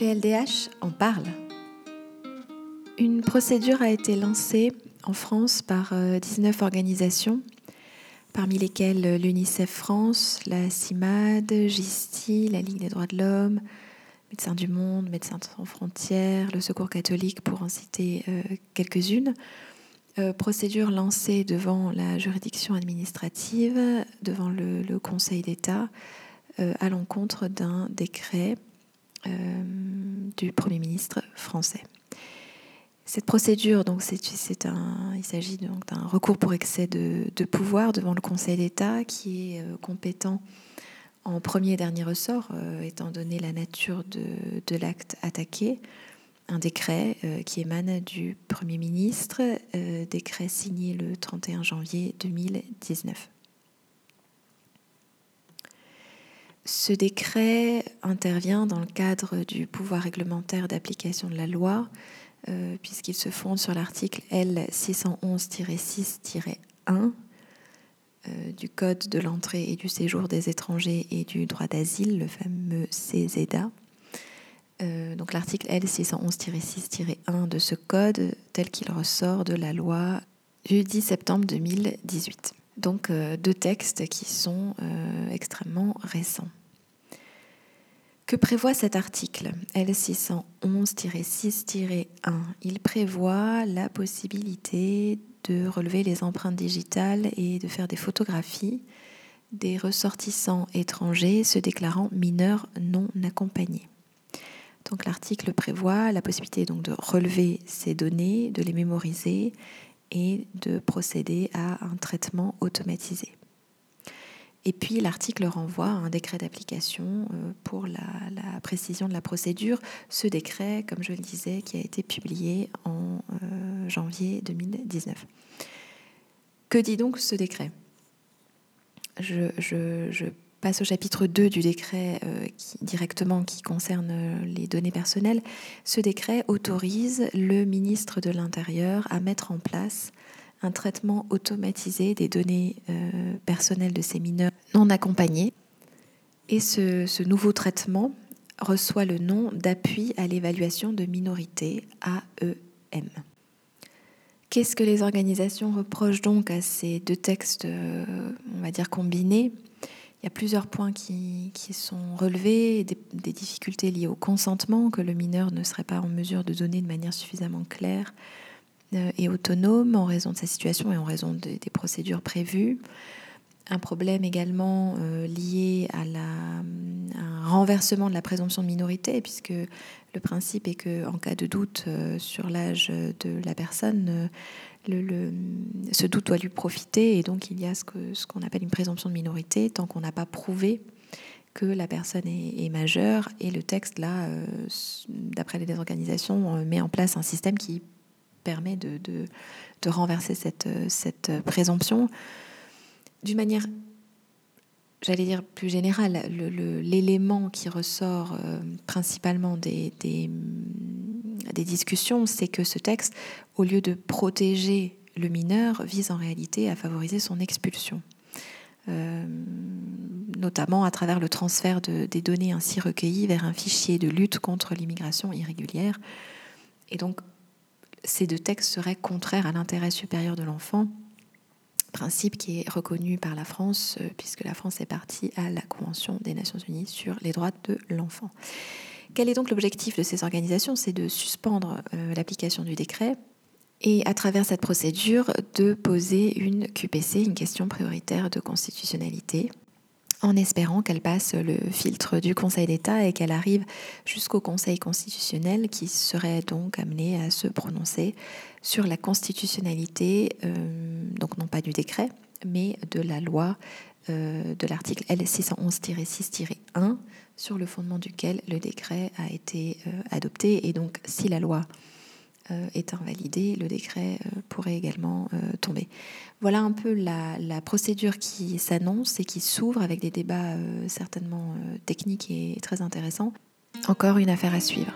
PLDH en parle. Une procédure a été lancée en France par 19 euh, organisations, parmi lesquelles l'UNICEF France, la CIMAD, GISTI, la Ligue des droits de l'homme, Médecins du Monde, Médecins sans frontières, le Secours catholique, pour en citer euh, quelques-unes. Euh, procédure lancée devant la juridiction administrative, devant le, Conseil d'État, à l'encontre d'un décret euh, du Premier ministre français. Cette procédure, donc, c'est, un, il s'agit donc d'un recours pour excès de, pouvoir devant le Conseil d'État qui est euh, compétent en premier et dernier ressort, euh, étant donné la nature de l'acte attaqué. Un décret qui émane du Premier ministre, décret signé le 31 janvier 2019. Ce décret intervient dans le cadre du pouvoir réglementaire d'application de la loi, euh, puisqu'il se fonde sur l'article L611-6-1 euh, du Code de l'entrée et du séjour des étrangers et du droit d'asile, le fameux CZA. Euh, donc l'article L611-6-1 de ce code, tel qu'il ressort de la loi du 10 septembre 2018. Donc deux textes qui sont extrêmement récents. Que prévoit cet article L611-6-1 Il prévoit la possibilité de relever les empreintes digitales et de faire des photographies des ressortissants étrangers se déclarant mineurs non accompagnés. Donc l'article prévoit la possibilité de relever ces données, de les mémoriser et de procéder à un traitement automatisé. Et puis l'article renvoie à un décret d'application euh, pour la, précision de la procédure. Ce décret, comme je le disais, qui a été publié en euh, janvier 2019. Que dit donc ce décret? Je, passe au chapitre 2 du décret euh, directement qui concerne les données personnelles. Ce décret autorise le ministre de l'Intérieur à mettre en place un traitement automatisé des données euh, personnelles de ces mineurs non accompagnés. Et ce, nouveau traitement reçoit le nom d'appui à l'évaluation de minorité, AEM. Qu'est-ce que les organisations reprochent donc à ces deux textes, euh, on va dire, combinés? Il y a plusieurs points qui, sont relevés, des, difficultés liées au consentement, que le mineur ne serait pas en mesure de donner de manière suffisamment claire et autonome en raison de sa situation et en raison des procédures prévues. Un problème également euh, lié à, la, un renversement de la présomption de minorité, puisque le principe est qu'en cas de doute euh, sur l'âge de la personne, ce doute doit lui profiter, et donc il y a ce qu'on appelle une présomption de minorité tant qu'on n'a pas prouvé que la personne est, majeure. Et le texte, là, d'après les organisations, met en place un système qui permet de, de, renverser cette, cette présomption. D'une manière, j'allais dire plus générale, l'élément qui ressort euh, principalement des, des, des discussions, c'est que ce texte, au lieu de protéger le mineur, vise en réalité à favoriser son expulsion. Euh, notamment à travers le transfert de, des données ainsi recueillies vers un fichier de lutte contre l'immigration irrégulière. Et donc, ces deux textes seraient contraires à l'intérêt supérieur de l'enfant, principe qui est reconnu par la France, euh, puisque la France est partie à la Convention des Nations Unies sur les droits de l'enfant. Quel est donc l'objectif de ces organisations? C'est de suspendre euh, l'application du décret et à travers cette procédure de poser une QPC, une question prioritaire de constitutionnalité, en espérant qu'elle passe le filtre du Conseil d'État et qu'elle arrive jusqu'au Conseil constitutionnel qui serait donc amené à se prononcer sur la constitutionnalité, euh, donc non pas du décret, mais de la loi euh, de l'article L611-6-1 sur le fondement duquel le décret a été euh, adopté. Et donc si la loi est invalidé, le décret euh, pourrait également euh, tomber. Voilà un peu la, procédure qui s'annonce et qui s'ouvre avec des débats certainement techniques et très intéressants. Encore une affaire à suivre.